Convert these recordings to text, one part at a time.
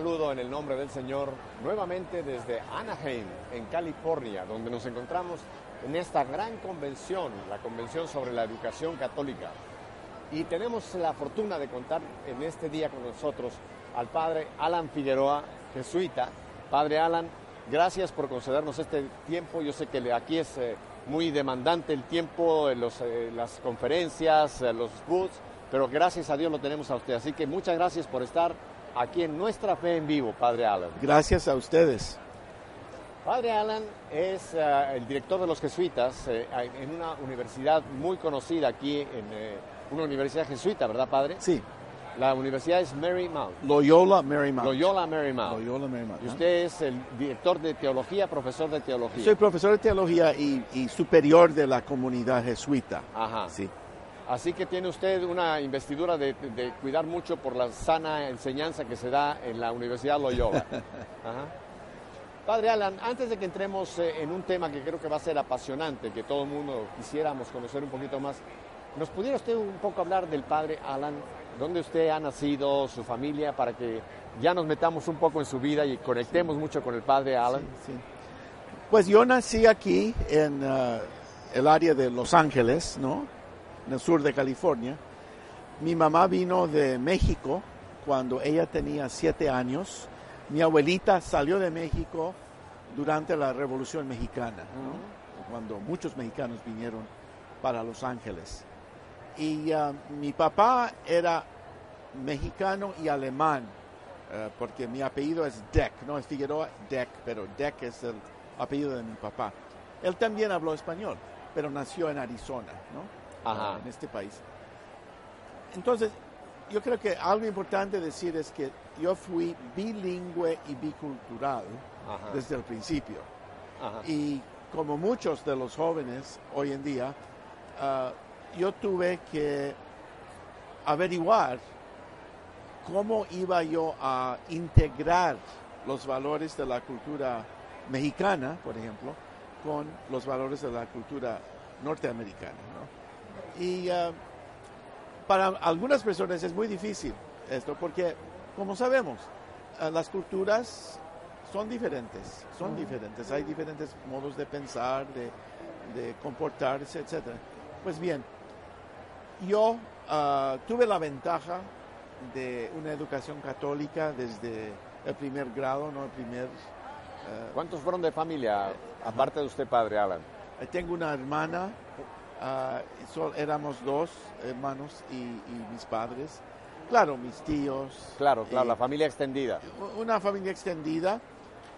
Saludo en el nombre del Señor nuevamente desde Anaheim, en California, donde nos encontramos en esta gran convención, la Convención sobre la Educación Católica. Y tenemos la fortuna de contar en este día con nosotros al Padre Alan Figueroa, jesuita. Padre Alan, gracias por concedernos este tiempo. Yo sé que aquí es eh, muy demandante el tiempo, los, eh, las conferencias, eh, los booths, pero gracias a Dios lo tenemos a usted. Así que muchas gracias por estar aquí en Nuestra Fe en Vivo, Padre Alan. Gracias a ustedes. Padre Alan es uh, el director de los jesuitas eh, en una universidad muy conocida aquí, en eh, una universidad jesuita, ¿verdad, Padre? Sí. La universidad es Marymount. Loyola Marymount. Loyola Marymount. Loyola Marymount. Y usted es el director de teología, profesor de teología. Soy profesor de teología y, y superior de la comunidad jesuita. Ajá. Sí. Así que tiene usted una investidura de, de, cuidar mucho por la sana enseñanza que se da en la Universidad Loyola. Ajá. Padre Alan, antes de que entremos eh, en un tema que creo que va a ser apasionante, que todo el mundo quisiéramos conocer un poquito más, ¿nos pudiera usted un poco hablar del Padre Alan? ¿Dónde usted ha nacido, su familia, para que ya nos metamos un poco en su vida y conectemos mucho con el Padre Alan? Sí, sí. Pues yo nací aquí en uh, el área de Los Ángeles, ¿no? En el sur de California. Mi mamá vino de México cuando ella tenía siete años. Mi abuelita salió de México durante la Revolución Mexicana, ¿no? cuando muchos mexicanos vinieron para Los Ángeles. Y uh, mi papá era mexicano y alemán, uh, porque mi apellido es Deck, no es Figueroa Deck, pero Deck es el apellido de mi papá. Él también habló español, pero nació en Arizona, ¿no? Ajá. en este país. Entonces, yo creo que algo importante decir es que yo fui bilingüe y bicultural Ajá. desde el principio. Ajá. Y como muchos de los jóvenes hoy en día, uh, yo tuve que averiguar cómo iba yo a integrar los valores de la cultura mexicana, por ejemplo, con los valores de la cultura norteamericana. ¿no? Y uh, para algunas personas es muy difícil esto porque, como sabemos, uh, las culturas son diferentes, son diferentes, hay diferentes modos de pensar, de, de comportarse, etc. Pues bien, yo uh, tuve la ventaja de una educación católica desde el primer grado, no el primer... Uh, ¿Cuántos fueron de familia, aparte de usted, padre Alan? tengo una hermana, uh, so, éramos dos hermanos y, y, mis padres. Claro, mis tíos. Claro, claro, la familia extendida. Una familia extendida.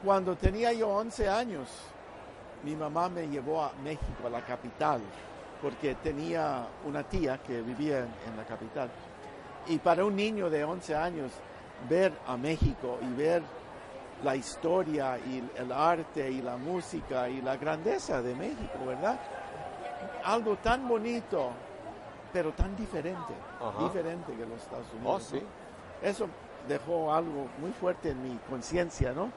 Cuando tenía yo 11 años, mi mamá me llevó a México, a la capital, porque tenía una tía que vivía en, en la capital. Y para un niño de 11 años, ver a México y ver la historia y el arte y la música y la grandeza de México, ¿verdad? Algo tan bonito, pero tan diferente, Ajá. diferente que los Estados Unidos. Oh, sí. ¿no? Eso dejó algo muy fuerte en mi conciencia, ¿no?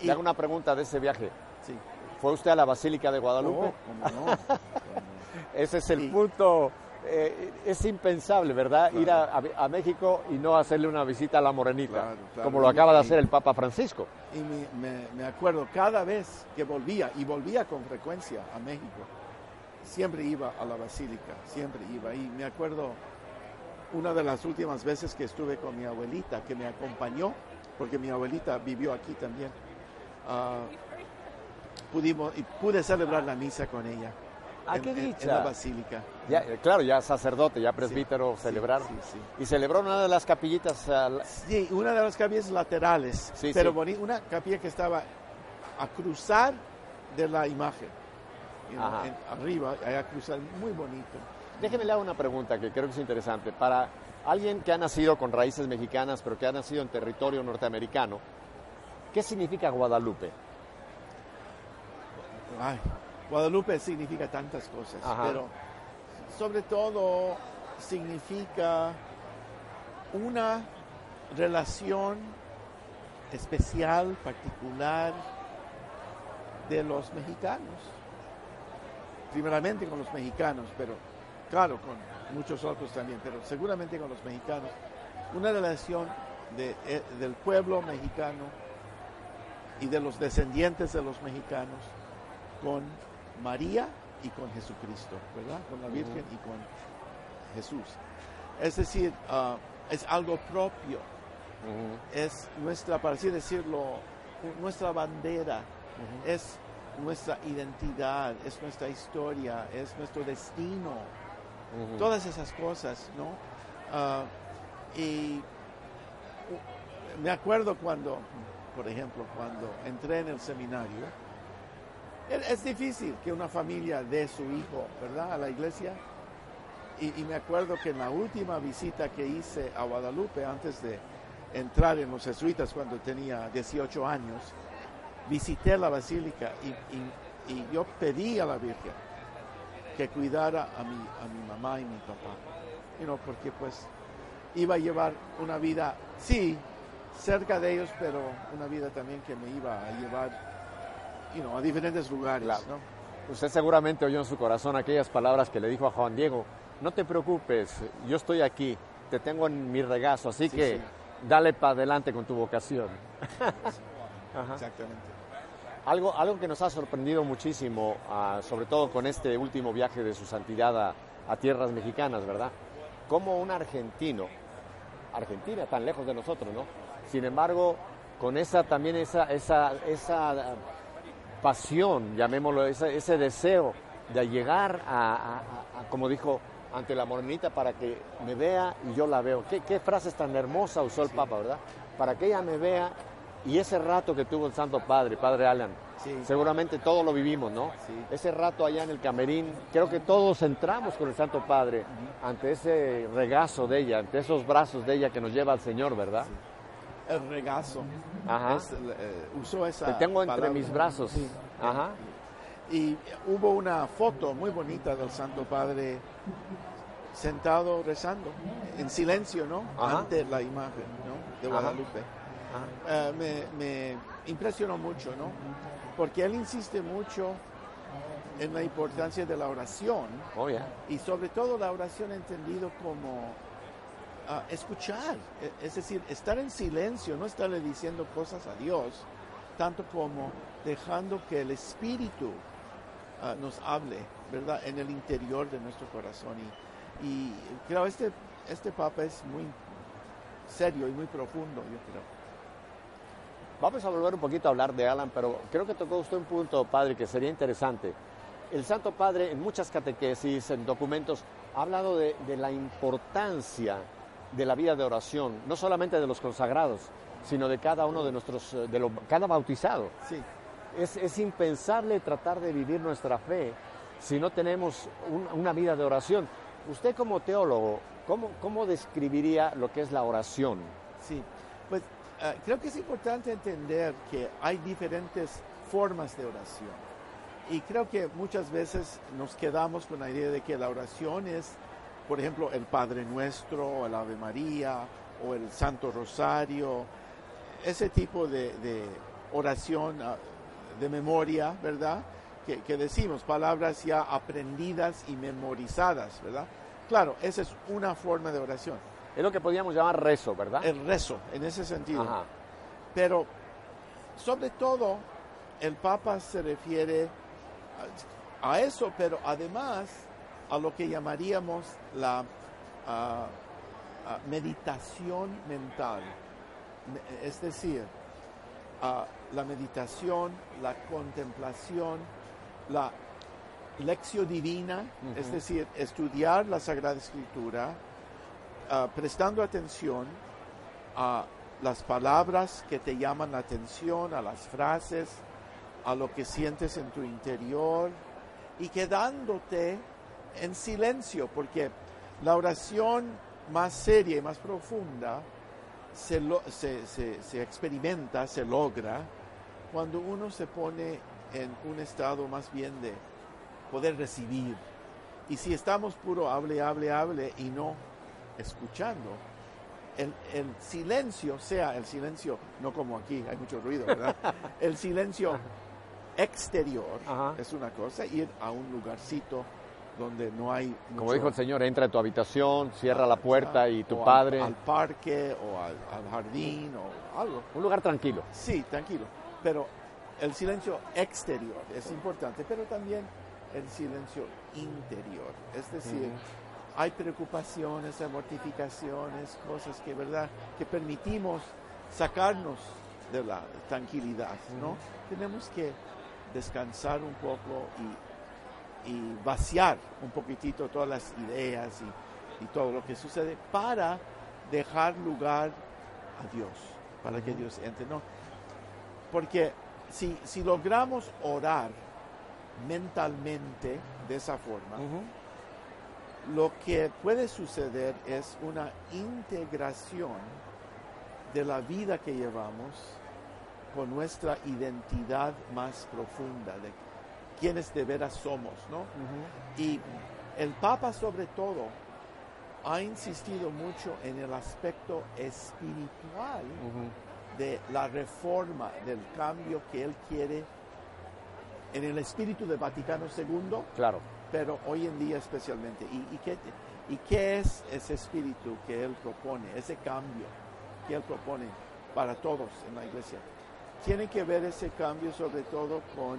Le hago una pregunta de ese viaje. Sí. ¿Fue usted a la Basílica de Guadalupe? No, ¿cómo no? Ese es el punto. eh, es impensable, ¿verdad? Ir a, a- a México y no hacerle una visita a la Morenita, Claro, claro. como lo acaba de Y- hacer el Papa Francisco. Y me, me- me acuerdo cada vez que volvía, y volvía con frecuencia a México, siempre iba a la basílica, siempre iba. Y me acuerdo una de las últimas veces que estuve con mi abuelita, que me acompañó, porque mi abuelita vivió aquí también. ah, pudimos y pude celebrar la misa con ella. Ah, en, qué en- en dicha. la basílica. Ya, eh, claro, ya sacerdote, ya presbítero, sí, celebrar. sí, sí. Y celebró en una de las capillitas. ah, la- Sí, una de las capillas laterales, Sí, pero sí. boni- una capilla que estaba a cruzar de la imagen. Ajá. en- arriba, cruzar, muy bonito. Déjeme le hago una pregunta que creo que es interesante. Para alguien que ha nacido con raíces mexicanas, pero que ha nacido en territorio norteamericano, ¿qué significa Guadalupe? Ay, Guadalupe significa tantas cosas, Ajá. pero sobre todo significa una relación especial, particular de los mexicanos. Primeramente con los mexicanos, pero claro, con muchos otros también, pero seguramente con los mexicanos. Una relación de- eh, del pueblo mexicano y de los descendientes de los mexicanos con María y con Jesucristo, ¿verdad? Con la Virgen y con Jesús. Es decir, ah, es algo propio, es nuestra, para así decirlo, nuestra bandera, es nuestra identidad, es nuestra historia, es nuestro destino, todas esas cosas, ¿no? Ah, y me acuerdo cuando, por ejemplo, cuando entré en el seminario, e- es difícil que una familia dé su hijo, ¿verdad?, a la iglesia. Y, y me acuerdo que en la última visita que hice a Guadalupe, antes de entrar en los jesuitas cuando tenía 18 años, visité la basílica y, y- y yo pedí a la Virgen que cuidara a mi, a mi mamá y mi papá. You know, porque pues iba a llevar una vida, sí, cerca de ellos, pero una vida también que me iba a llevar you know, a diferentes lugares. Claro. ¿no? Usted seguramente oyó en su corazón aquellas palabras que le dijo a Juan Diego, no te preocupes, yo estoy aquí, te tengo en mi regazo, así Sí, que sí. dale para adelante con tu vocación. Exactamente. Algo, algo que nos ha sorprendido muchísimo, ah, sobre todo con este último viaje de su santidad a, a tierras mexicanas, ¿verdad? Como un argentino, Argentina tan lejos de nosotros, ¿no? Sin embargo, con esa también esa, esa, esa pasión, llamémoslo, ese, ese deseo de llegar a, a- a- como dijo, ante la morenita para que me vea y yo la veo. ¿Qué, qué frases tan hermosa usó el Papa, ¿verdad? Para que ella me vea y ese rato que tuvo el Santo Padre, Padre Alan, Sí. seguramente todos lo vivimos, ¿no? Sí. Ese rato allá en el camerín, creo que todos entramos con el Santo Padre ante ese regazo de ella, ante esos brazos de ella que nos lleva al Señor, ¿verdad? El regazo. Ajá. Es, eh, usó esa Te tengo entre palabra. mis brazos. Ajá. Y hubo una foto muy bonita del Santo Padre sentado rezando, en silencio, ¿no? Ajá. Ante la imagen, ¿no? De Ajá. Eh, me, me impresionó mucho, ¿no? Porque él insiste mucho en la importancia de la oración Oh, y sobre todo la oración entendido como ah, escuchar, e- es decir, estar en silencio, no estarle diciendo cosas a Dios, tanto como dejando que el Espíritu ah, nos hable, ¿verdad?, en el interior de nuestro corazón. Y, y creo este este Papa es muy serio y muy profundo, yo creo. Vamos a volver un poquito a hablar de Alan, pero creo que tocó usted un punto, padre, que sería interesante. El Santo Padre en muchas catequesis, en documentos, ha hablado de, de la importancia de la vida de oración, no solamente de los consagrados, sino de cada uno de nuestros, eh, de lo- cada bautizado. Sí, Es, es impensable tratar de vivir nuestra fe si no tenemos un- una vida de oración. Usted como teólogo, ¿cómo, ¿cómo describiría lo que es la oración? sí. Ah, creo que es importante entender que hay diferentes formas de oración. Y creo que muchas veces nos quedamos con la idea de que la oración es, por ejemplo, el Padre Nuestro, o el Ave María, o el Santo Rosario, ese tipo de, de oración ah, de memoria, ¿verdad? Que, que decimos, palabras ya aprendidas y memorizadas, ¿verdad? Claro, esa es una forma de oración. Es lo que podríamos llamar rezo, ¿verdad? El rezo, en ese sentido. Ajá. Pero, sobre todo, el Papa se refiere a, a eso, pero además a lo que llamaríamos la meditación mental. Me- Es decir, la meditación, la contemplación, la lección divina, es decir, estudiar la Sagrada Escritura, ah, prestando atención a las palabras que te llaman la atención, a las frases, a lo que sientes en tu interior y quedándote en silencio, porque la oración más seria y más profunda se, se, se, experimenta, se logra, cuando uno se pone en un estado más bien de poder recibir. Y si estamos puro hable, hable, hable y no escuchando, el, el, silencio, sea el silencio, no como aquí, hay mucho ruido, ¿verdad? El silencio exterior es una cosa, ir a un lugarcito donde no hay... Como dijo el Señor, entra en tu habitación, cierra la puerta y tu padre... Al, parque o al, jardín o algo. Un lugar tranquilo. Sí, tranquilo. Pero el silencio exterior es importante, pero también el silencio interior. Es decir, hay preocupaciones, hay mortificaciones, cosas que, ¿verdad?, que permitimos sacarnos de la tranquilidad, ¿no? Tenemos que descansar un poco y, y, vaciar un poquitito todas las ideas y, y, todo lo que sucede para dejar lugar a Dios, para que Dios entre, ¿no? Porque si, si logramos orar mentalmente de esa forma, lo que puede suceder es una integración de la vida que llevamos con nuestra identidad más profunda de quienes de veras somos, ¿no? Y el Papa sobre todo ha insistido mucho en el aspecto espiritual de la reforma, del cambio que él quiere en el espíritu del Vaticano II. Claro. Pero hoy en día especialmente. ¿Y, qué, ¿Y qué es ese espíritu que él propone, ese cambio que él propone para todos en la iglesia? Tiene que ver ese cambio sobre todo con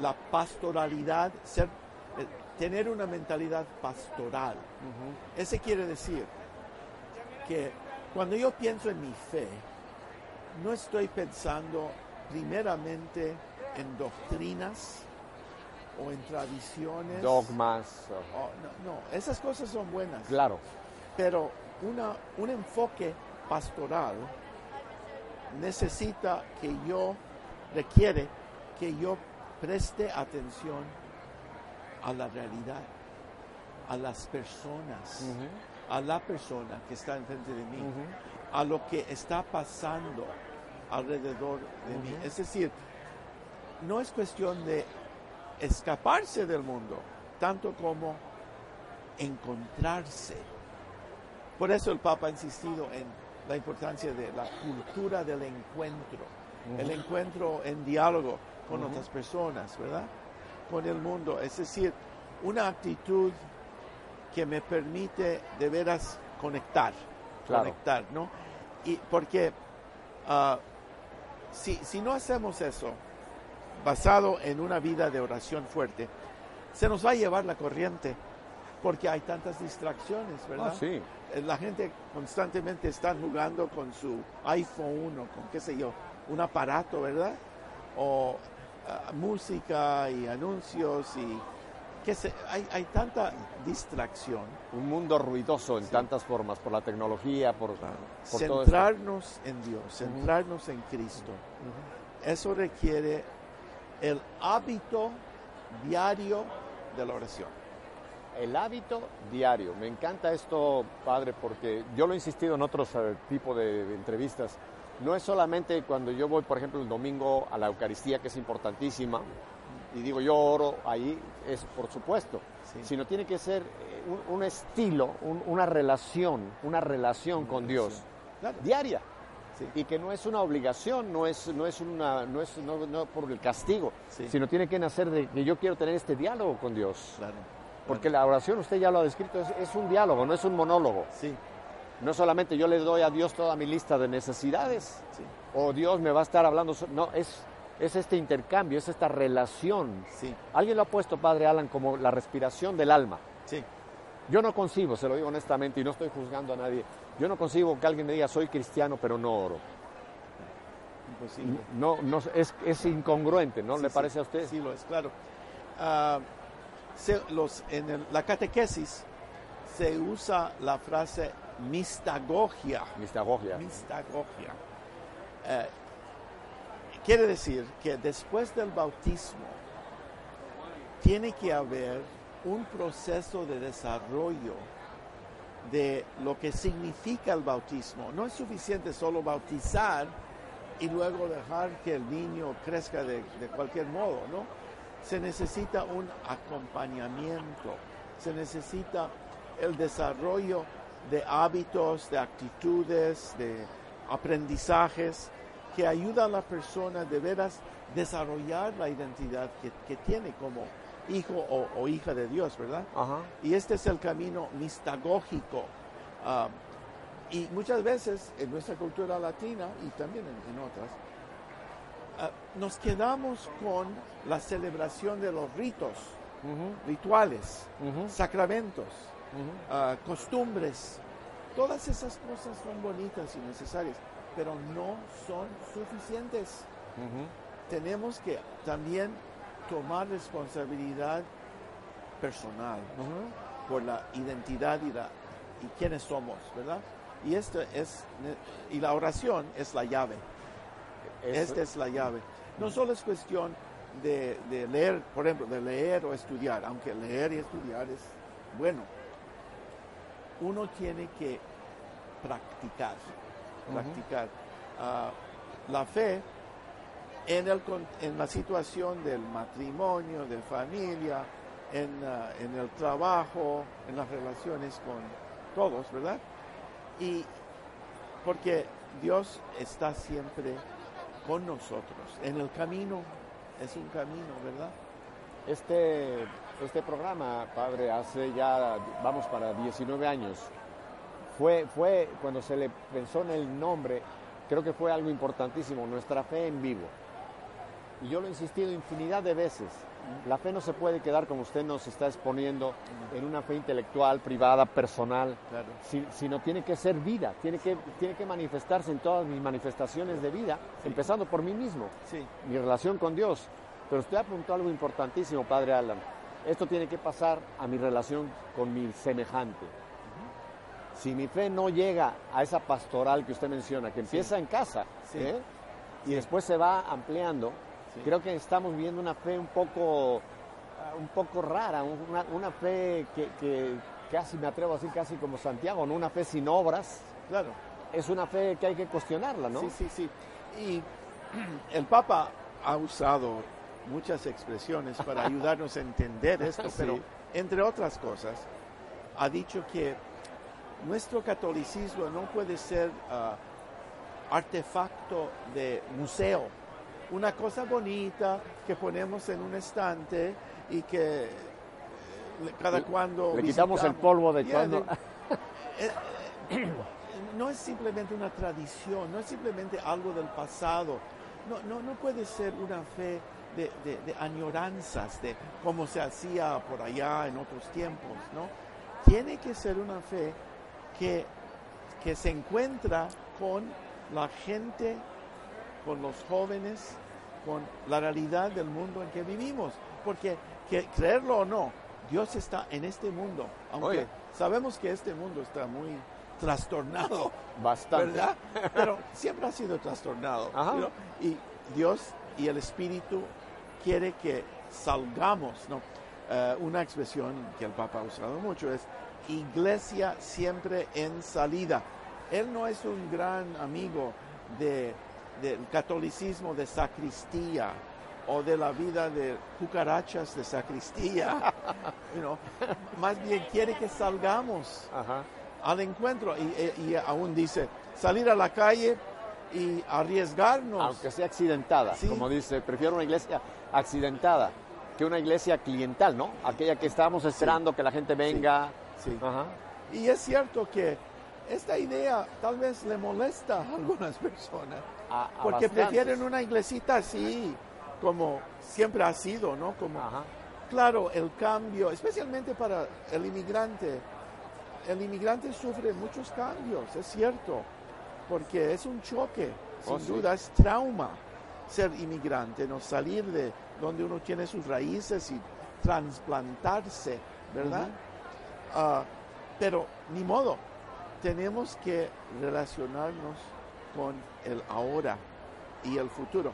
la pastoralidad, ser, eh, tener una mentalidad pastoral. Ese quiere decir que cuando yo pienso en mi fe, no estoy pensando primeramente en doctrinas o en tradiciones. Dogmas. no, no, esas cosas son buenas. Claro. Pero una, un enfoque pastoral necesita que yo, requiere que yo preste atención a la realidad, a las personas, a la persona que está enfrente de mí, a lo que está pasando alrededor de mí. Es decir, no es cuestión de escaparse del mundo, tanto como encontrarse. Por eso el Papa ha insistido en la importancia de la cultura del encuentro, el encuentro en diálogo con otras personas, ¿verdad? Con el mundo, es decir, una actitud que me permite de veras conectar, conectar, ¿no? Y porque ah, si, si no hacemos eso, basado en una vida de oración fuerte, se nos va a llevar la corriente porque hay tantas distracciones, ¿verdad? Ah, sí. Eh, la gente constantemente está jugando con su iPhone o con qué sé yo, un aparato, ¿verdad? O ah, música y anuncios y que se, hay, hay, tanta distracción. Un mundo ruidoso en tantas formas, por la tecnología, por, Centrarnos en Dios, centrarnos en Cristo. Eso requiere el hábito diario de la oración. El hábito diario. Me encanta esto, padre, porque yo lo he insistido en otros eh, tipos de, entrevistas. No es solamente cuando yo voy, por ejemplo, el domingo a la Eucaristía, que es importantísima, y digo yo oro ahí, es por supuesto, sino tiene que ser eh, un, estilo, una relación, una relación con Dios diaria y que no es una obligación, no es, no es, una, no es no, por el castigo, sino tiene que nacer de que yo quiero tener este diálogo con Dios. Porque la oración, usted ya lo ha descrito, es, un diálogo, no es un monólogo. Sí. No solamente yo le doy a Dios toda mi lista de necesidades, o Dios me va a estar hablando, no, es, es este intercambio, es esta relación. Sí. Alguien lo ha puesto, Padre Alan, como la respiración del alma. Sí. Yo no concibo, se lo digo honestamente, y no estoy juzgando a nadie, yo no consigo que alguien me diga soy cristiano pero no oro. imposible. No, no, es, es incongruente, ¿no? Sí, ¿Le sí, parece a usted? Sí, lo es, claro. Ah, se- los, en el- la catequesis se usa la frase mistagogia. Mistagogia. Mistagogia. Eh, quiere decir que después del bautismo tiene que haber un proceso de desarrollo de lo que significa el bautismo. No es suficiente solo bautizar y luego dejar que el niño crezca de, cualquier modo, ¿no? Se necesita un acompañamiento, se necesita el desarrollo de hábitos, de actitudes, de aprendizajes que ayuda a la persona de veras desarrollar la identidad que, que tiene como hijo o, o hija de Dios, ¿verdad? Ajá. Y este es el camino mistagógico. Ah, y muchas veces en nuestra cultura latina y también en, en otras, ah, nos quedamos con la celebración de los ritos, rituales, sacramentos, ah, costumbres. Todas esas cosas son bonitas y necesarias, pero no son suficientes. Tenemos que también tomar responsabilidad personal por la identidad y, la, y quiénes somos, ¿verdad? Y esto es y la oración es la llave. Es- Esta es la llave. No solo es cuestión de, de leer, por ejemplo, de leer o estudiar, aunque leer y estudiar es bueno. Uno tiene que practicar, practicar. Ah, la fe en, el, en la situación del matrimonio, de familia, en, ah, en el trabajo, en las relaciones con todos, ¿verdad? Y porque Dios está siempre con nosotros. En el camino es un camino, ¿verdad? Este, este programa, padre, hace ya, vamos para 19 años. Fue, fue cuando se le pensó en el nombre, creo que fue algo importantísimo, nuestra fe en vivo. Y yo lo he insistido infinidad de veces. La fe no se puede quedar como usted nos está exponiendo en una fe intelectual, privada, personal, Claro. si- sino tiene que ser vida, tiene que, tiene que manifestarse en todas mis manifestaciones de vida, empezando por mí mismo Sí, mi relación con Dios. Pero usted apuntó algo importantísimo, Padre Alan. Esto tiene que pasar a mi relación con mi semejante. Si mi fe no llega a esa pastoral que usted menciona, que empieza en casa Sí. ¿eh? y después se va ampliando, Sí. creo que estamos viendo una fe un poco, ah, un poco rara, una, una fe que, que casi me atrevo a decir casi como Santiago, ¿no? una fe sin obras. claro. Es una fe que hay que cuestionarla, ¿no? Sí, sí, sí. Y el Papa ha usado muchas expresiones para ayudarnos a entender esto, Sí. pero entre otras cosas, ha dicho que nuestro catolicismo no puede ser ah, artefacto de museo, una cosa bonita que ponemos en un estante y que eh, cada cuando le quitamos el polvo de Yeah, cuando- eh, eh, no es simplemente una tradición, no es simplemente algo del pasado, no, no, no puede ser una fe de, de- de añoranzas, de cómo se hacía por allá en otros tiempos, ¿no? Tiene que ser una fe que, que se encuentra con la gente, con los jóvenes, con la realidad del mundo en que vivimos, porque que, creerlo o no, Dios está en este mundo, aunque Oye. sabemos que este mundo está muy trastornado, Bastante. ¿verdad? Pero siempre ha sido trastornado. ¿no? Y Dios y el Espíritu quiere que salgamos, ¿no? Eh, una expresión que el Papa ha usado mucho es iglesia siempre en salida. Él no es un gran amigo de, del catolicismo de sacristía o de la vida de cucarachas de sacristía. you know. Más bien quiere que salgamos Ajá. al encuentro y, y- y aún dice salir a la calle y arriesgarnos. Aunque sea accidentada, Sí. como dice, prefiero una iglesia accidentada que una iglesia cliental, ¿no? Aquella que estamos esperando que la gente venga. Sí. Ajá. Y es cierto que esta idea tal vez le molesta a algunas personas, A- a porque bastantes. prefieren una iglesita así, como siempre ha sido, ¿no? Como, Ajá. claro, el cambio, especialmente para el inmigrante, el inmigrante sufre muchos cambios, es cierto, porque es un choque sin Oh, sí. duda es trauma ser inmigrante, no salir de donde uno tiene sus raíces y trasplantarse, ¿verdad? Ah, pero ni modo, tenemos que relacionarnos con el ahora y el futuro.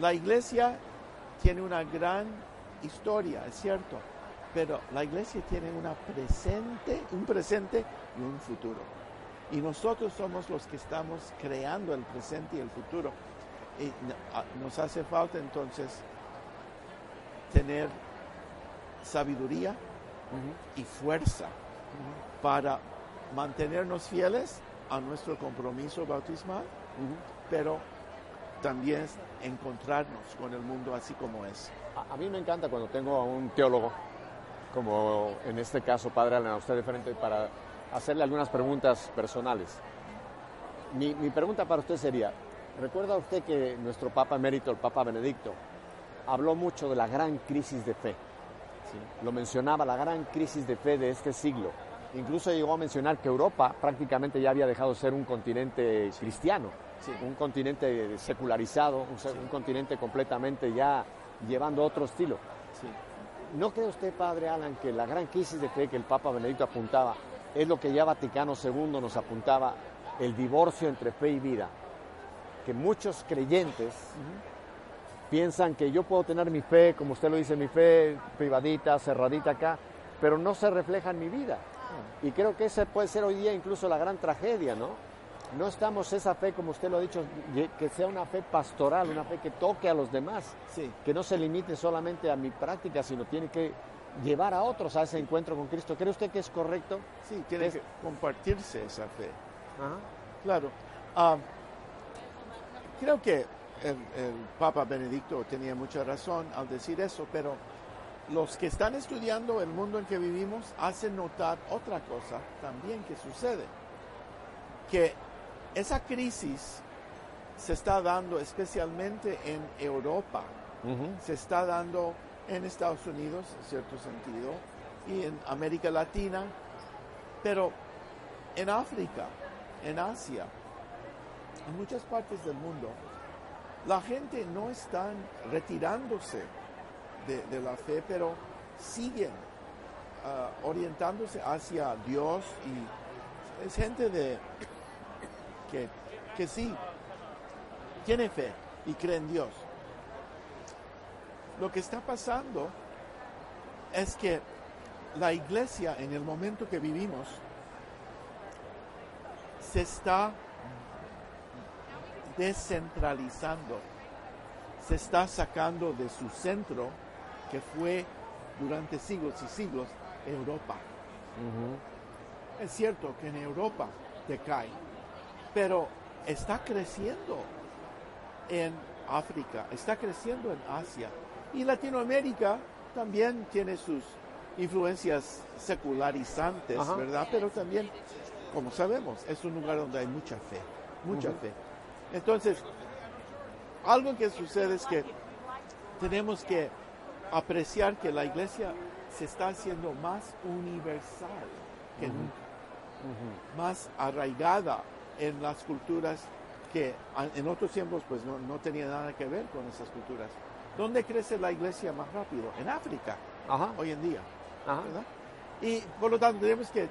La iglesia tiene una gran historia, es cierto, pero la iglesia tiene una presente, un presente y un futuro. Y nosotros somos los que estamos creando el presente y el futuro. Y n- a- nos hace falta entonces tener sabiduría y fuerza para mantenernos fieles a nuestro compromiso bautismal, pero también encontrarnos con el mundo así como es. A, a mí me encanta cuando tengo a un teólogo, como en este caso, Padre Alan, a usted de frente, para hacerle algunas preguntas personales. Mi, mi pregunta para usted sería, ¿recuerda usted que nuestro Papa emérito, el Papa Benedicto, habló mucho de la gran crisis de fe? Lo mencionaba, la gran crisis de fe de este siglo. Incluso llegó a mencionar que Europa prácticamente ya había dejado de ser un continente cristiano, Sí. un continente secularizado, un, continente completamente ya llevando otro estilo. Sí. ¿No cree usted, Padre Alan, que la gran crisis de fe que el Papa Benedicto apuntaba es lo que ya Vaticano II nos apuntaba, el divorcio entre fe y vida? Que muchos creyentes piensan que yo puedo tener mi fe, como usted lo dice, mi fe privadita, cerradita acá, pero no se refleja en mi vida. Y creo que esa puede ser hoy día incluso la gran tragedia, ¿no? No estamos esa fe, como usted lo ha dicho, que sea una fe pastoral, una fe que toque a los demás Sí. que no se limite solamente a mi práctica, sino tiene que llevar a otros a ese encuentro con Cristo. ¿Cree usted que es correcto? Sí, tiene Es- que compartirse esa fe. Ajá. Claro. Ah, creo que el, el Papa Benedicto tenía mucha razón al decir eso, pero los que están estudiando el mundo en que vivimos hacen notar otra cosa también que sucede, que esa crisis se está dando especialmente en Europa, se está dando en Estados Unidos, en cierto sentido, y en América Latina, pero en África, en Asia, en muchas partes del mundo, la gente no está retirándose de, la fe, pero siguen ah, orientándose hacia Dios y es gente de que, que sí tiene fe y cree en Dios. Lo que está pasando es que la iglesia en el momento que vivimos se está descentralizando, se está sacando de su centro que fue durante siglos y siglos Europa. Es cierto que en Europa decae, pero está creciendo en África, está creciendo en Asia y Latinoamérica también tiene sus influencias secularizantes, Ajá. ¿verdad? Pero también, como sabemos, es un lugar donde hay mucha fe, mucha fe. Entonces, algo que sucede es que tenemos que apreciar que la iglesia se está haciendo más universal que nunca más arraigada en las culturas que en otros tiempos pues no, no tenía nada que ver con esas culturas. ¿Dónde crece la iglesia más rápido? En África, Ajá. hoy en día. Ajá. ¿verdad? Y por lo tanto tenemos que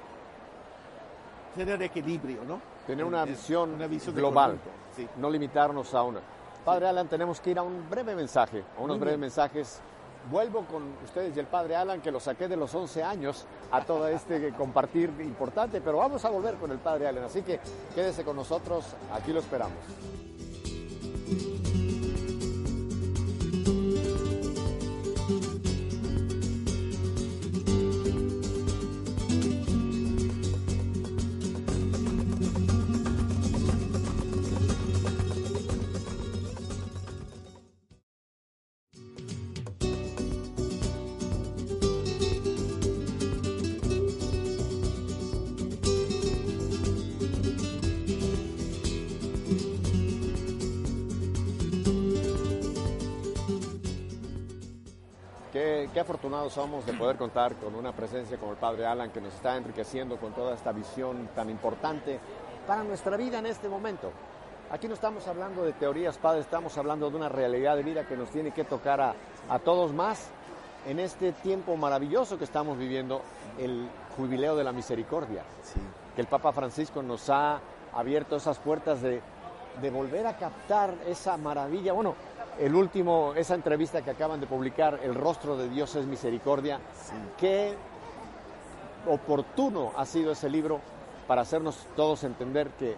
tener equilibrio, ¿no? Tener En- una en- visión una visión global, sí. no limitarnos a una. Padre Alan, tenemos que ir a un breve mensaje, a unos breves mensajes. Vuelvo con ustedes y el Padre Alan, que lo saqué de los 11 años a todo este compartir importante, pero vamos a volver con el Padre Alan, así que quédese con nosotros, aquí lo esperamos. Somos de poder contar con una presencia como el Padre Alan que nos está enriqueciendo con toda esta visión tan importante para nuestra vida en este momento. Aquí no estamos hablando de teorías, Padre, estamos hablando de una realidad de vida que nos tiene que tocar a, a todos más en este tiempo maravilloso que estamos viviendo, el jubileo de la misericordia. Sí. Que el Papa Francisco nos ha abierto esas puertas de, de volver a captar esa maravilla. Bueno, el último, esa entrevista que acaban de publicar, El rostro de Dios es misericordia. Sí. Qué oportuno ha sido ese libro para hacernos todos entender que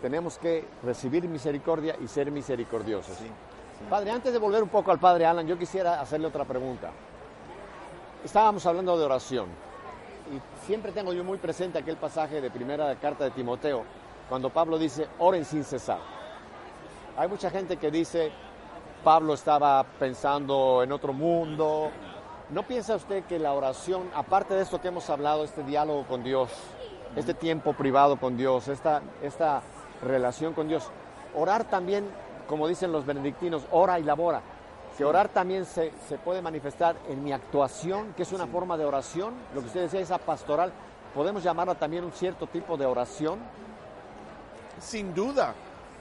tenemos que recibir misericordia y ser misericordiosos. Sí, Padre, antes de volver un poco al Padre Alan, yo quisiera hacerle otra pregunta. Estábamos hablando de oración y siempre tengo yo muy presente aquel pasaje de primera carta de Timoteo, cuando Pablo dice, oren sin cesar. Hay mucha gente que dice, Pablo estaba pensando en otro mundo. ¿No piensa usted que la oración, aparte de esto que hemos hablado, este diálogo con Dios, este tiempo privado con Dios, esta, esta relación con Dios, orar también, como dicen los benedictinos, ora y labora, que orar también se, se puede manifestar en mi actuación, que es una forma de oración, lo que usted decía, esa pastoral, podemos llamarla también un cierto tipo de oración? Sin duda,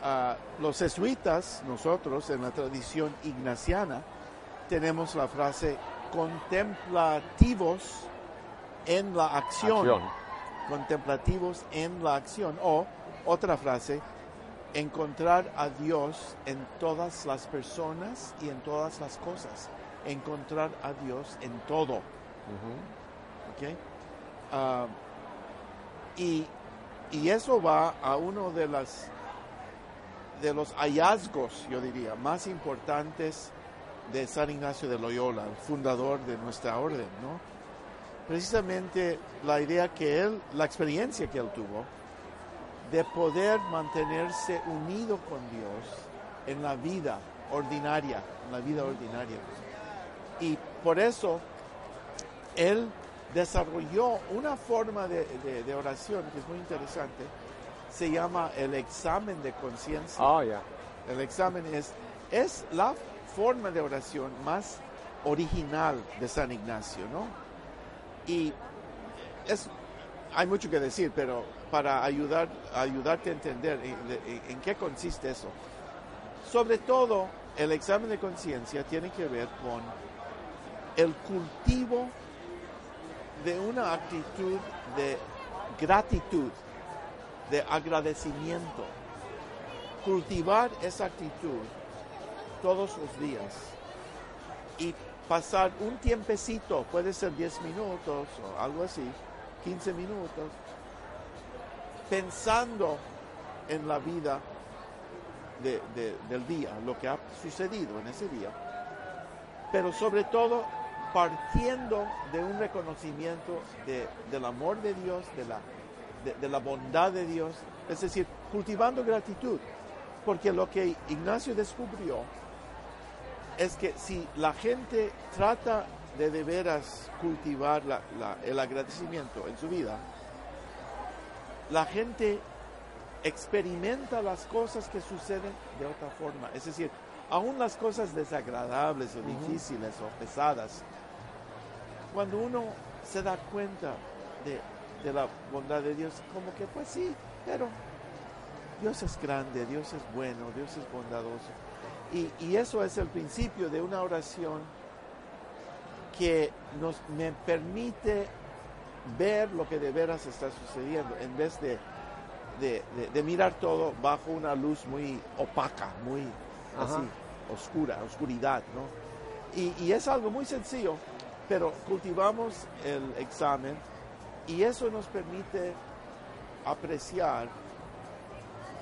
ah, los jesuitas, nosotros en la tradición ignaciana, tenemos la frase contemplativos en la acción. Acción. Contemplativos en la acción. O otra frase, encontrar a Dios en todas las personas y en todas las cosas. Encontrar a Dios en todo. ¿ok? Ah, y, y eso va a uno de las de los hallazgos, yo diría, más importantes de San Ignacio de Loyola, el fundador de nuestra orden, ¿no? Precisamente la idea que él, la experiencia que él tuvo de poder mantenerse unido con Dios en la vida ordinaria, en la vida ordinaria. Y por eso él desarrolló una forma de, de- oración que es muy interesante, se llama el examen de conciencia. Ah. El examen es, es la forma de oración más original de San Ignacio, ¿no? Y es, hay mucho que decir, pero para ayudar, ayudarte a entender en, de- en qué consiste eso. Sobre todo, el examen de conciencia tiene que ver con el cultivo de una actitud de gratitud, de agradecimiento. Cultivar esa actitud todos los días y pasar un tiempecito, puede ser 10 minutos o algo así, 15 minutos, pensando en la vida de- de- del día, lo que ha sucedido en ese día, pero sobre todo partiendo de un reconocimiento de- del amor de Dios, de la, de, de la bondad de Dios, es decir, cultivando gratitud, porque lo que Ignacio descubrió es que si la gente trata de de veras cultivar la- la- el agradecimiento en su vida, la gente experimenta las cosas que suceden de otra forma. Es decir, aún las cosas desagradables o difíciles o pesadas, cuando uno se da cuenta de, de la bondad de Dios, como que pues sí, pero Dios es grande, Dios es bueno, Dios es bondadoso. Y, y eso es el principio de una oración que nos me permite ver lo que de veras está sucediendo en vez de, de, de- de mirar todo bajo una luz muy opaca, muy Ajá. así, oscura, oscuridad, ¿no? Y, y es algo muy sencillo, pero cultivamos el examen y eso nos permite apreciar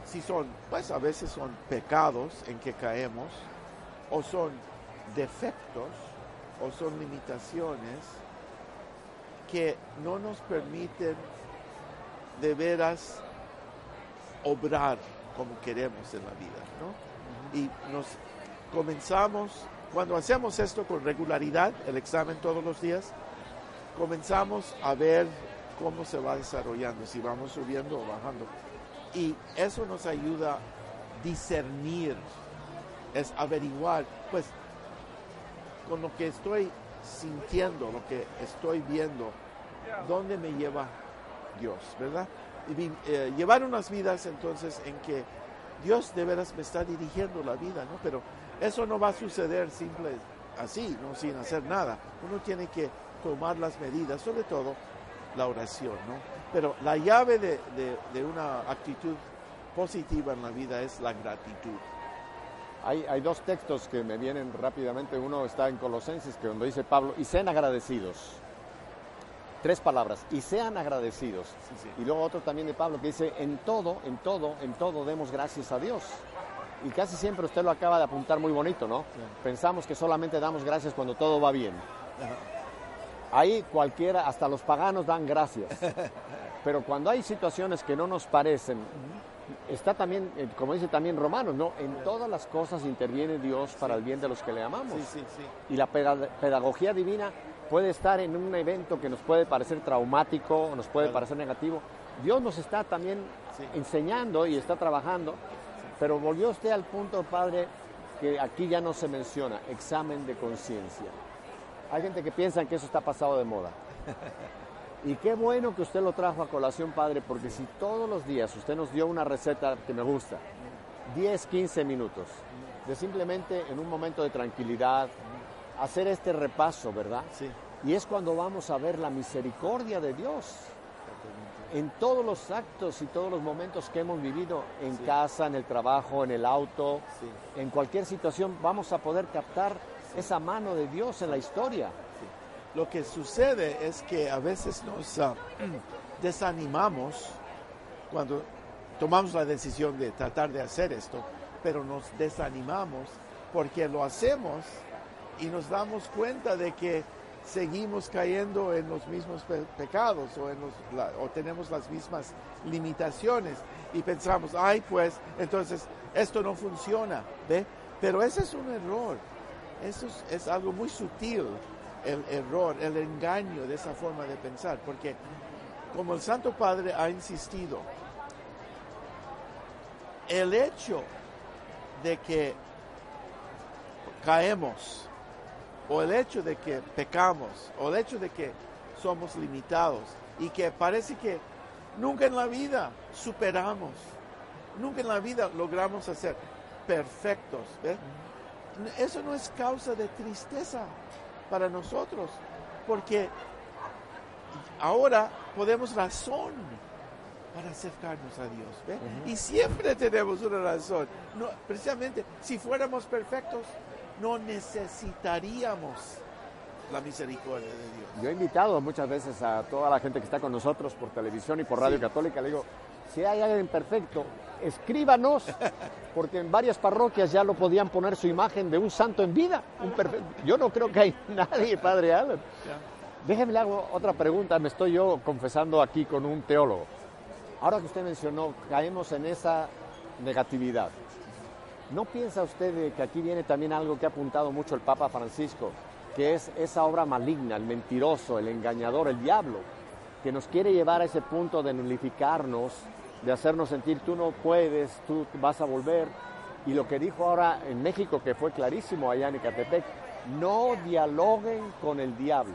si son, pues a veces son pecados en que caemos, o son defectos, o son limitaciones que no nos permiten de veras obrar como queremos en la vida, ¿no? Y nos comenzamos, cuando hacemos esto con regularidad, el examen todos los días, comenzamos a ver cómo se va desarrollando, si vamos subiendo o bajando. Y eso nos ayuda a discernir, es averiguar, pues, con lo que estoy sintiendo, lo que estoy viendo, dónde me lleva Dios, ¿verdad? Y eh, llevar unas vidas entonces en que Dios de veras me está dirigiendo la vida, ¿no? Pero eso no va a suceder simple así, ¿no? Sin hacer nada. Uno tiene que tomar las medidas, sobre todo la oración, ¿no? Pero la llave de, de, una actitud positiva en la vida es la gratitud. Hay, hay, dos textos que me vienen rápidamente. Uno está en Colosenses, que donde dice Pablo, y sean agradecidos. Tres palabras, y sean agradecidos. Y luego otro también de Pablo que dice, en todo, en todo, en todo demos gracias a Dios. Y casi siempre usted lo acaba de apuntar muy bonito, ¿no? Pensamos que solamente damos gracias cuando todo va bien. Ahí cualquiera, hasta los paganos dan gracias. Pero cuando hay situaciones que no nos parecen, está también, eh, como dice también Romanos, ¿no? En todas las cosas interviene Dios para el bien de los que le amamos. Y la pedagogía divina puede estar en un evento que nos puede parecer traumático, nos puede parecer negativo. Dios nos está también enseñando y está trabajando, pero volvió usted al punto, Padre, que aquí ya no se menciona, examen de conciencia. Hay gente que piensa que eso está pasado de moda. Y qué bueno que usted lo trajo a colación, Padre, porque si todos los días usted nos dio una receta que me gusta, 10, 15 minutos, de simplemente en un momento de tranquilidad, hacer este repaso, ¿verdad? Sí. Y es cuando vamos a ver la misericordia de Dios en todos los actos y todos los momentos que hemos vivido en casa, en el trabajo, en el auto, en cualquier situación, vamos a poder captar esa mano de Dios en la historia. Lo que sucede es que a veces nos ah, desanimamos cuando tomamos la decisión de tratar de hacer esto, pero nos desanimamos porque lo hacemos y nos damos cuenta de que seguimos cayendo en los mismos pecados o, o tenemos las mismas limitaciones y pensamos, ay pues, entonces esto no funciona, ¿ve? Pero ese es un error, eso es, algo muy sutil, el error, el engaño de esa forma de pensar, porque como el Santo Padre ha insistido, el hecho de que caemos o el hecho de que pecamos, o el hecho de que somos limitados y que parece que nunca en la vida superamos, nunca en la vida logramos ser perfectos. Eso no es causa de tristeza para nosotros, porque ahora podemos razón para acercarnos a Dios. Y siempre tenemos una razón. No, precisamente, si fuéramos perfectos, no necesitaríamos la misericordia de Dios. Yo he invitado muchas veces a toda la gente que está con nosotros por televisión y por Radio Católica, le digo, si hay alguien perfecto, escríbanos, porque en varias parroquias ya lo podían poner su imagen de un santo en vida. Un Yo no creo que hay nadie, Padre Alan. Déjeme le hago otra pregunta, me estoy yo confesando aquí con un teólogo. Ahora que usted mencionó, caemos en esa negatividad. ¿No piensa usted que aquí viene también algo que ha apuntado mucho el Papa Francisco, que es esa obra maligna, el mentiroso, el engañador, el diablo, que nos quiere llevar a ese punto de nulificarnos, de hacernos sentir tú no puedes, tú vas a volver? Y lo que dijo ahora en México, que fue clarísimo allá en Ecatepec, no dialoguen con el diablo.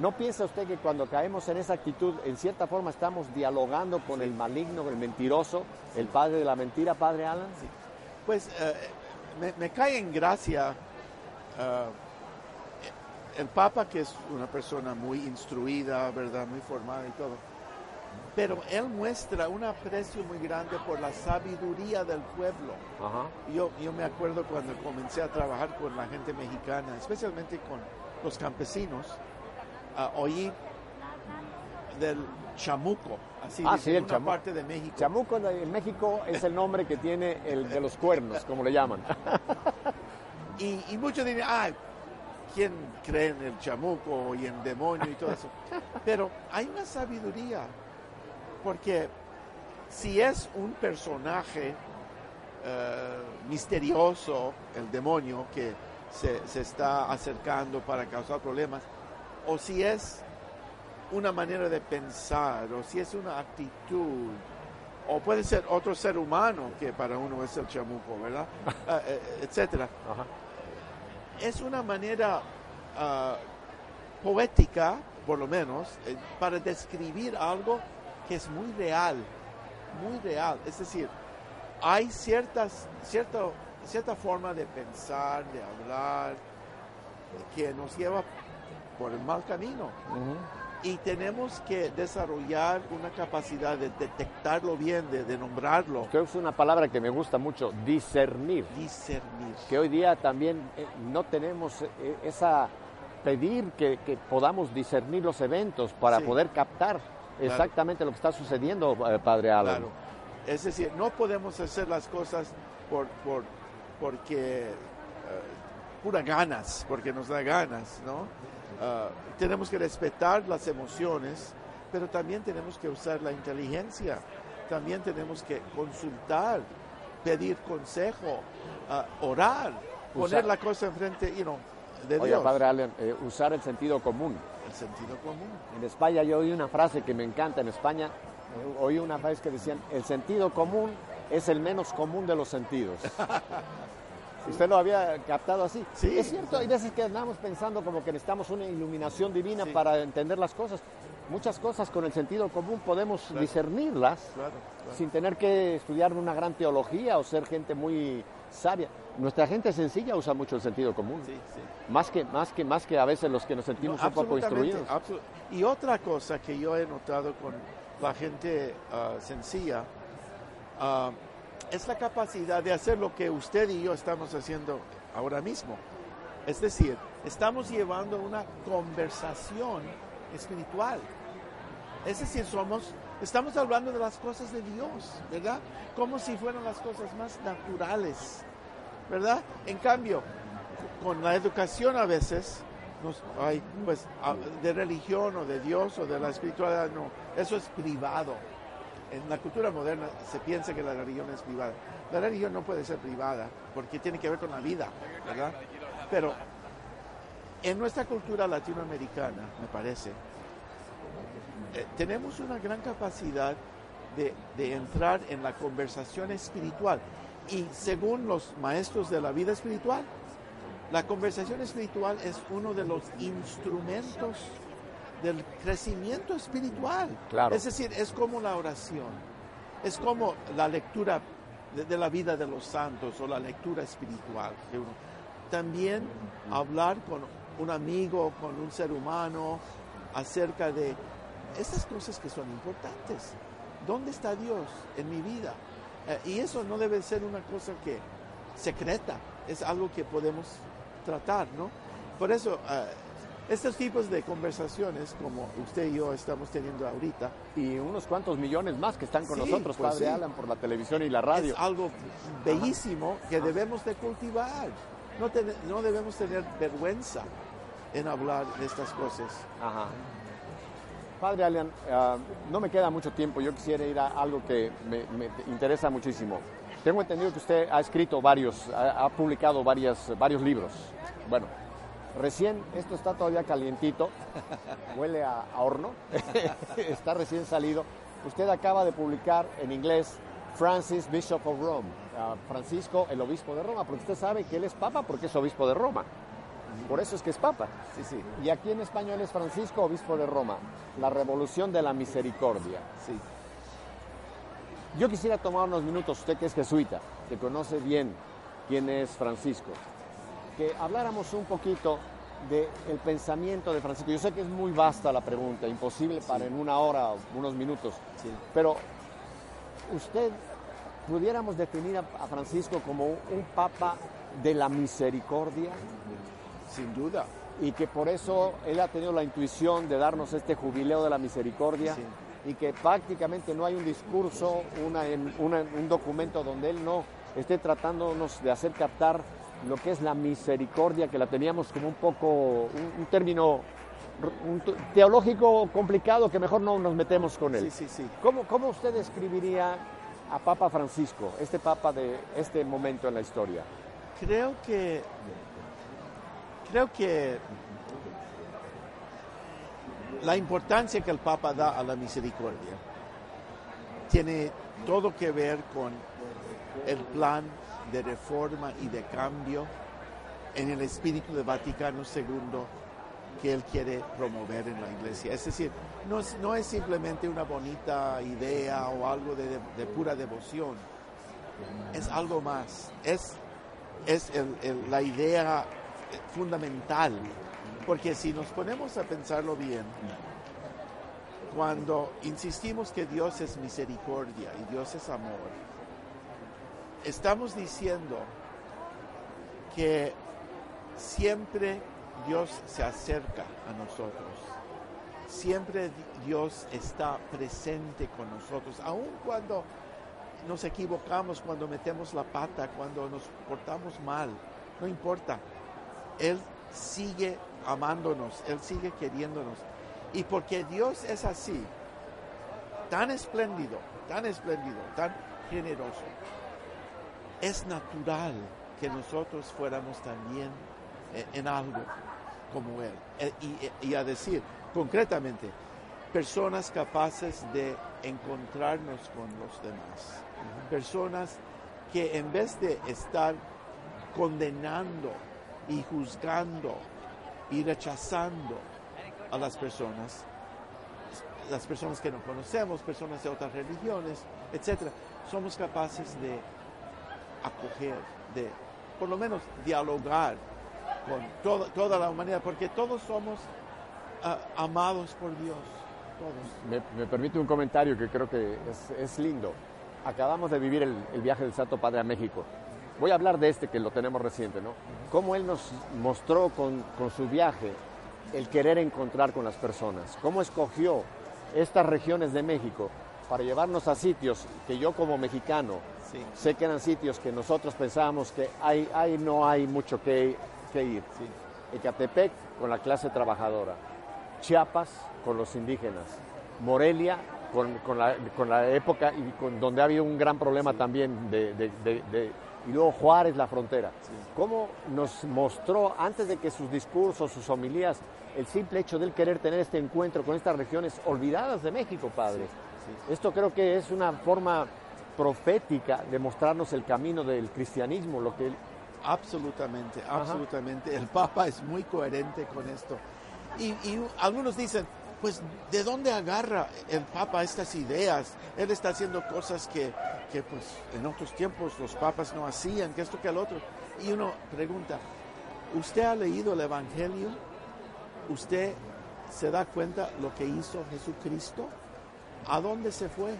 ¿No piensa usted que cuando caemos en esa actitud, en cierta forma estamos dialogando con el maligno, el mentiroso, el padre de la mentira, padre Alan? Sí. Pues eh, me, cae en gracia eh, el Papa, que es una persona muy instruida, ¿verdad? Muy formada y todo. Pero él muestra un aprecio muy grande por la sabiduría del pueblo. Yo, yo me acuerdo cuando comencé a trabajar con la gente mexicana, especialmente con los campesinos, uh, oí del chamuco, así ah, sí, una parte de México. Chamuco en México es el nombre que tiene el de los cuernos, como le llaman. y, muchos dirán, ah, ¿quién cree en el chamuco y en demonio y todo eso? Pero hay una sabiduría, porque si es un personaje eh, misterioso, el demonio, que se, se está acercando para causar problemas, o si es una manera de pensar o si es una actitud o puede ser otro ser humano que para uno es el chamuco, ¿verdad? Ah, eh, eh, etcétera. Es una manera ah, poética, por lo menos, eh, para describir algo que es muy real, muy real. Es decir, hay ciertas, cierto, cierta forma de pensar, de hablar, que nos lleva por el mal camino. Y tenemos que desarrollar una capacidad de detectarlo bien, de, de nombrarlo. Creo que es una palabra que me gusta mucho, discernir. Discernir. Que hoy día también eh, no tenemos eh, esa pedir que, que podamos discernir los eventos para Sí. poder captar exactamente lo que está sucediendo, eh, Padre Alan. Claro. Es decir, no podemos hacer las cosas por, por, porque eh, pura ganas, porque nos da ganas, ¿no? Ah, tenemos que respetar las emociones, pero también tenemos que usar la inteligencia, también tenemos que consultar, pedir consejo, ah, orar, poner la cosa enfrente, you know, de Oye, Dios. Padre Alan, eh, usar el sentido común. El sentido común. En España yo oí una frase que me encanta. En España eh, oí una frase que decían, el sentido común es el menos común de los sentidos. ¿Usted lo había captado así? Sí, Es cierto, hay veces que andamos pensando como que necesitamos una iluminación divina Sí. para entender las cosas. Muchas cosas con el sentido común podemos discernirlas Claro, claro. sin tener que estudiar una gran teología o ser gente muy sabia. Nuestra gente sencilla usa mucho el sentido común. Sí, sí. Más, que, más, que, más que a veces los que nos sentimos No, un poco instruidos. Y otra cosa que yo he notado con la gente ah, sencilla ah, es la capacidad de hacer lo que usted y yo estamos haciendo ahora mismo. Es decir, estamos llevando una conversación espiritual. Es decir, somos, estamos hablando de las cosas de Dios, ¿verdad? Como si fueran las cosas más naturales, ¿verdad? En cambio, con la educación a veces nos, hay, pues, de religión o de Dios o de la espiritualidad, no, eso es privado. En la cultura moderna se piensa que la religión es privada. La religión no puede ser privada porque tiene que ver con la vida, ¿verdad? Pero en nuestra cultura latinoamericana, me parece, eh, tenemos una gran capacidad de, de entrar en la conversación espiritual. Y según los maestros de la vida espiritual, la conversación espiritual es uno de los instrumentos del crecimiento espiritual. Claro. Es decir, es como la oración, es como la lectura de, de la vida de los santos o la lectura espiritual. También hablar con un amigo, con un ser humano, acerca de estas cosas que son importantes. ¿Dónde está Dios en mi vida? Eh, y eso no debe ser una cosa que secreta, es algo que podemos tratar, ¿no? Por eso, eh, estos tipos de conversaciones, como usted y yo estamos teniendo ahorita, y unos cuantos millones más que están con Sí, nosotros, pues Padre sí. Alan, por la televisión y la radio. es algo bellísimo que debemos de cultivar. No, ten- no debemos tener vergüenza en hablar de estas cosas. Ajá. Padre Alan, ah, no me queda mucho tiempo. Yo quisiera ir a algo que me, me interesa muchísimo. Tengo entendido que usted ha escrito varios, ha, ha publicado varias, varios libros. Bueno, recién, esto está todavía calientito, huele a, a horno, está recién salido. Usted acaba de publicar en inglés Francis, Bishop of Rome, ah, Francisco, el obispo de Roma, porque usted sabe que él es papa porque es obispo de Roma. Por eso es que es papa. Sí, sí, Y aquí en español es Francisco, obispo de Roma, la revolución de la misericordia. sí. Yo quisiera tomar unos minutos, usted que es jesuita, que conoce bien quién es Francisco, que habláramos un poquito del pensamiento de Francisco. Yo sé que es muy vasta la pregunta, imposible para en una hora o unos minutos, Sí. pero usted pudiéramos definir a, a Francisco como un papa de la misericordia Sin duda. y que por eso él ha tenido la intuición de darnos este jubileo de la misericordia Sí. y que prácticamente no hay un discurso, una- en- una- un documento donde él no esté tratándonos de hacer captar lo que es la misericordia, que la teníamos como un poco, un, un término un teológico complicado que mejor no nos metemos con él. Sí, sí, sí. ¿Cómo, ¿Cómo usted describiría a Papa Francisco, este Papa de este momento en la historia? Creo que creo que la importancia que el Papa da a la misericordia tiene todo que ver con el plan de reforma y de cambio en el espíritu de Vaticano II que él quiere promover en la iglesia. Es decir, no es, simplemente una bonita idea o algo de, pura devoción, es algo más, es la idea fundamental, porque si nos ponemos a pensarlo bien, cuando insistimos que Dios es misericordia y Dios es amor, estamos diciendo que siempre Dios se acerca a nosotros. Siempre Dios está presente con nosotros, aun cuando nos equivocamos, cuando metemos la pata, cuando nos portamos mal, no importa. Él sigue amándonos, Él sigue queriéndonos. Y porque Dios es así, tan espléndido, tan espléndido, tan generoso, es natural que nosotros fuéramos también eh, en algo como Él. Eh, y, a decir, concretamente, personas capaces de encontrarnos con los demás. Personas que en vez de estar condenando y juzgando y rechazando a las personas, las personas que no conocemos, personas de otras religiones, etcétera, somos capaces de acoger, de por lo menos dialogar con toda la humanidad, porque todos somos ah, amados por Dios. Todos. Me, permite un comentario que creo que es, lindo. Acabamos de vivir el, el, viaje del Santo Padre a México. Voy a hablar de este que lo tenemos reciente, ¿no? Cómo él nos mostró con, con su viaje el querer encontrar con las personas. Cómo escogió estas regiones de México para llevarnos a sitios que yo como mexicano sé que eran sitios que nosotros pensábamos que hay, hay no hay mucho que, que ir. Ecatepec con la clase trabajadora, Chiapas con los indígenas, Morelia con, con, la, con la, época y con, donde ha habido un gran problema también de, de, de, y luego Juárez la frontera. ¿Cómo nos mostró antes de que sus discursos, sus homilías, el simple hecho de él querer tener este encuentro con estas regiones olvidadas de México, padre? Esto creo que es una forma profética de mostrarnos el camino del cristianismo, lo que Absolutamente, absolutamente. El Papa es muy coherente con esto. Y, algunos dicen, pues, ¿de dónde agarra el Papa estas ideas? Él está haciendo cosas que, que, pues, en otros tiempos los papas no hacían, que esto, que el otro. Y uno pregunta, ¿usted ha leído el Evangelio? ¿Usted se da cuenta lo que hizo Jesucristo? ¿A dónde se fue?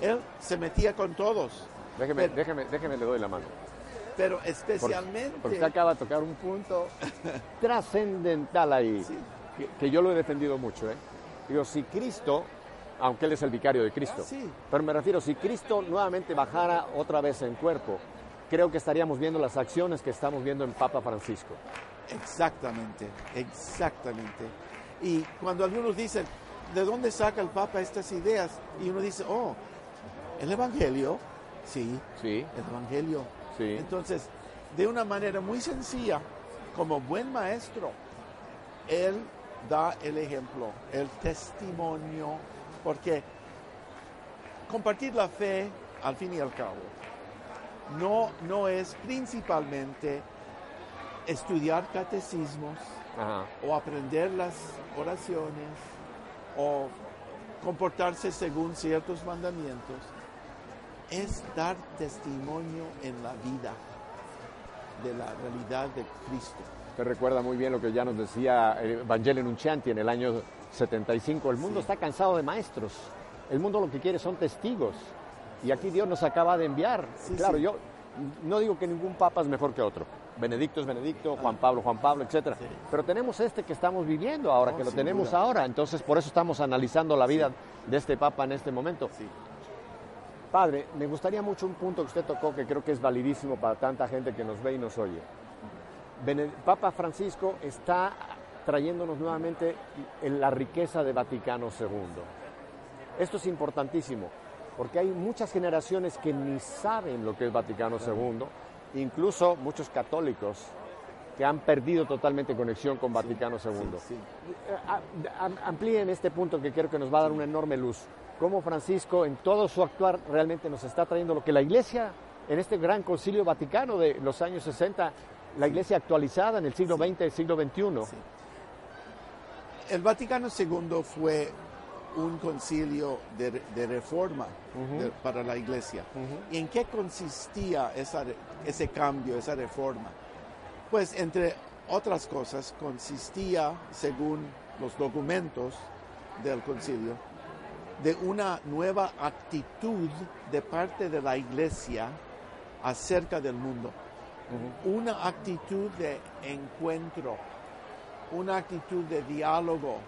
Él se metía con todos. Déjeme, déjeme, déjeme, le doy la mano. Pero especialmente... Porque, usted acaba de tocar un punto trascendental ahí, que, yo lo he defendido mucho. ¿eh? Digo, si Cristo, aunque Él es el vicario de Cristo, pero me refiero, si Cristo nuevamente bajara otra vez en cuerpo, creo que estaríamos viendo las acciones que estamos viendo en Papa Francisco. Exactamente, exactamente. Y cuando algunos dicen, ¿de dónde saca el Papa estas ideas? Y uno dice, oh, el Evangelio, sí, sí. el Evangelio. Sí. Entonces, de una manera muy sencilla, como buen maestro, él da el ejemplo, el testimonio, porque compartir la fe, al fin y al cabo, no, no es principalmente estudiar catecismos o aprender las oraciones o comportarse según ciertos mandamientos, es dar testimonio en la vida de la realidad de Cristo. Recuerda muy bien lo que ya nos decía Evangelio Nuncianti en el año 75. El mundo está cansado de maestros. El mundo lo que quiere son testigos. Y aquí Dios nos acaba de enviar. claro, yo no digo que ningún papa es mejor que otro. Benedicto es Benedicto, Juan ah. Pablo, Juan Pablo, etc. Pero tenemos este que estamos viviendo ahora, que lo tenemos ahora. Entonces, por eso estamos analizando la vida de este papa en este momento. Padre, me gustaría mucho un punto que usted tocó que creo que es validísimo para tanta gente que nos ve y nos oye. Papa Francisco está trayéndonos nuevamente la riqueza de Vaticano II. Esto es importantísimo, porque hay muchas generaciones que ni saben lo que es Vaticano II, incluso muchos católicos que han perdido totalmente conexión con Vaticano II. Amplíen este punto que creo que nos va a dar una enorme luz cómo Francisco en todo su actuar realmente nos está trayendo lo que la Iglesia en este gran concilio vaticano de los años 60, la Iglesia actualizada en el siglo XX y el siglo XXI. El Vaticano II fue un concilio de, de reforma de- para la iglesia. ¿Y en qué consistía esa ese cambio, esa reforma? Pues entre otras cosas consistía, según los documentos del concilio, de una nueva actitud de parte de la iglesia acerca del mundo. Una actitud de encuentro, una actitud de diálogo,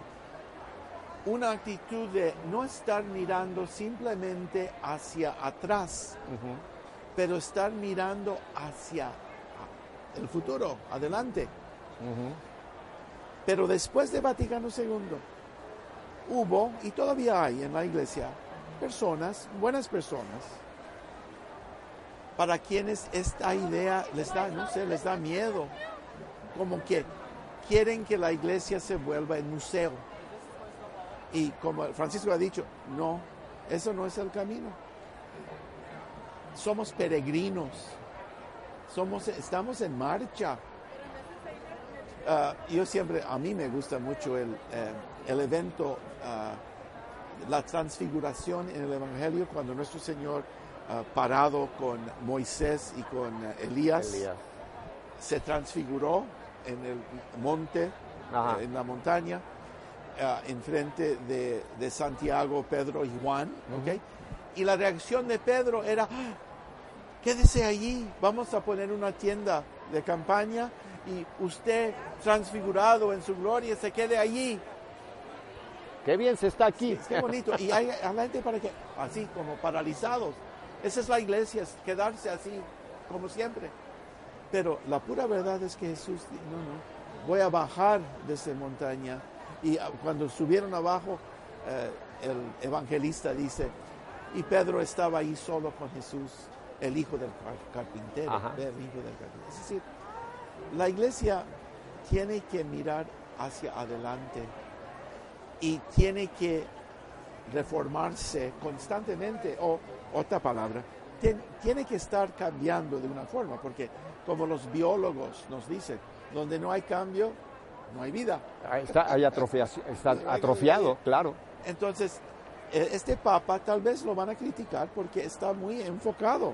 una actitud de no estar mirando simplemente hacia atrás, pero estar mirando hacia el futuro, adelante. Pero después de Vaticano II, hubo y todavía hay en la iglesia personas, buenas personas, para quienes esta idea les da, no sé, les da miedo, como que quieren que la iglesia se vuelva el museo. Y como Francisco ha dicho, no, eso no es el camino. Somos peregrinos, somos, estamos en marcha. Ah, yo siempre, a mí me gusta mucho el, eh, el evento, ah, la transfiguración en el Evangelio, cuando nuestro Señor, parado con Moisés y con eh, Elías, Elías. se transfiguró en el monte, eh, en la montaña, enfrente de, de Santiago, Pedro y Juan, ¿ok? Y la reacción de Pedro era, "Ah, quédese allí, vamos a poner una tienda de campaña y usted transfigurado en su gloria se quede allí. Qué bien se está aquí. Qué bonito. Y hay a la gente para que, así como paralizados. Esa es la iglesia, es quedarse así, como siempre. Pero la pura verdad es que Jesús, dijo, no, no, voy a bajar de esa montaña. Y ah, cuando subieron abajo, eh, el evangelista dice, y Pedro estaba ahí solo con Jesús, el hijo del car- carpintero, Ajá. el hijo del carpintero. Es decir, la iglesia tiene que mirar hacia adelante y tiene que reformarse constantemente, o otra palabra, tien- tiene que estar cambiando de una forma, porque como los biólogos nos dicen, donde no hay cambio, no hay vida. Ahí Está, hay atrofiación- está atrofiado, claro. Entonces, eh, este papa tal vez lo van a criticar porque está muy enfocado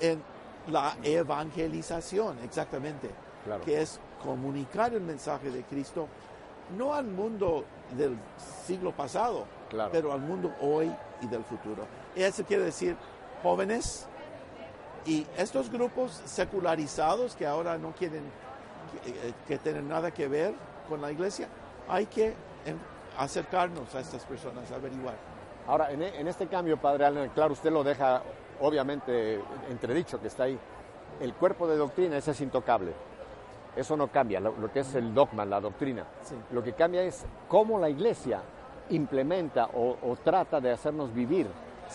en la evangelización, exactamente, Claro. que es comunicar el mensaje de Cristo no al mundo del siglo pasado, Claro. pero al mundo hoy y del futuro. Eso quiere decir jóvenes y estos grupos secularizados que ahora no quieren que, eh, que tener nada que ver con la iglesia, hay que acercarnos a estas personas, averiguar. Ahora, en, e- en este cambio, Padre Alan, claro, usted lo deja obviamente entredicho que está ahí. El cuerpo de doctrina ese es intocable. Eso no cambia, lo, lo que es el dogma, la doctrina. Sí. Lo que cambia es cómo la iglesia implementa o, o trata de hacernos vivir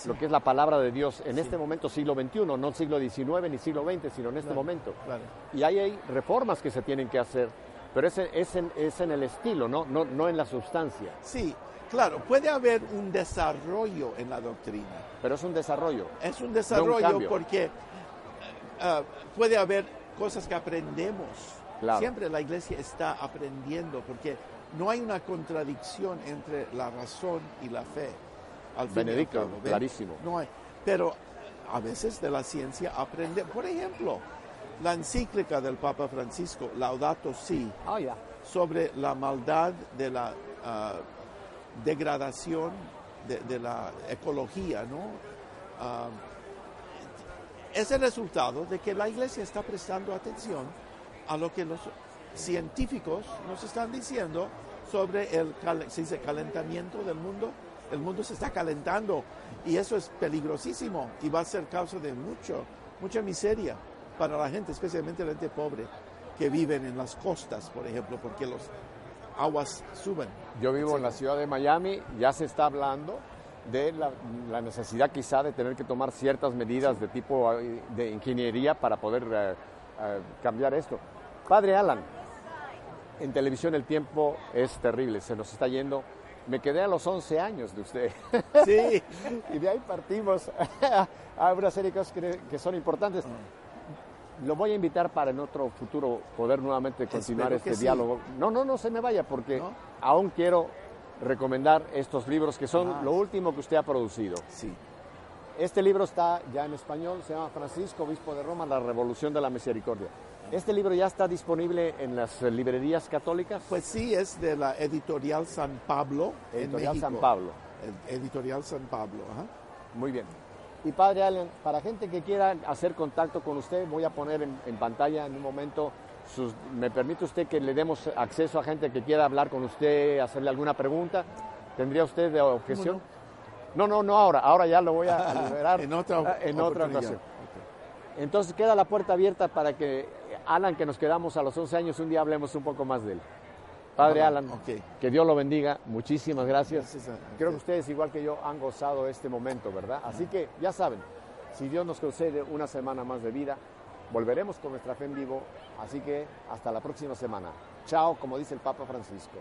lo que es la palabra de Dios en este momento, siglo XXI, no siglo XIX ni siglo XX, sino en este Claro, momento. claro. Y ahí hay reformas que se tienen que hacer, pero es, en- es en, es en el estilo, ¿no? No, no en la sustancia, Sí, claro, puede haber un desarrollo en la doctrina. pero es un desarrollo. Es un desarrollo porque ah, puede haber cosas que aprendemos. Claro. Siempre la iglesia está aprendiendo porque no hay una contradicción entre la razón y la fe. Al Benedicto, clarísimo. No hay. Pero a veces de la ciencia aprende. Por ejemplo, la encíclica del Papa Francisco, Laudato Si, sobre la maldad de la ah, degradación de, de la ecología, ¿no? Ah, es el resultado de que la iglesia está prestando atención a lo que los científicos nos están diciendo sobre el cal- se dice calentamiento del mundo. El mundo se está calentando y eso es peligrosísimo y va a ser causa de mucho, mucha miseria para la gente, especialmente la gente pobre que viven en las costas, por ejemplo, porque los aguas suben. Yo vivo en la ciudad de Miami, ya se está hablando de la, la necesidad quizá de tener que tomar ciertas medidas de tipo eh, de ingeniería para poder eh, eh, cambiar esto. Padre Alan, en televisión el tiempo es terrible, se nos está yendo. Me quedé a los 11 años de usted. Sí, y de ahí partimos a una serie de cosas que, que son importantes. Lo voy a invitar para en otro futuro poder nuevamente continuar Espero este sí. diálogo. No, no, no se me vaya porque ¿No? aún quiero recomendar estos libros que son Ah. lo último que usted ha producido. Sí. Este libro está ya en español, se llama Francisco, Obispo de Roma, La Revolución de la Misericordia. Este libro ya está disponible en las librerías católicas. Pues sí, es de la editorial San Pablo. Editorial. San Pablo. Editorial San Pablo, ajá. Muy bien. Y Padre Allen, para gente que quiera hacer contacto con usted, voy a poner en, en pantalla en un momento, sus- ¿me permite usted que le demos acceso a gente que quiera hablar con usted, hacerle alguna pregunta? ¿Tendría usted de objeción? No, no, no ahora, ahora ya lo voy a liberar en otra, en otra oportunidad. ocasión. Entonces queda la puerta abierta para que Alan, que nos quedamos a los 11 años, un día hablemos un poco más de él. Padre Alan, que Dios lo bendiga, muchísimas gracias. Gracias a- Creo que ustedes, igual que yo, han gozado este momento, ¿verdad? Así que ya saben, si Dios nos concede una semana más de vida, volveremos con nuestra fe en vivo. Así que hasta la próxima semana. Chao, como dice el Papa Francisco.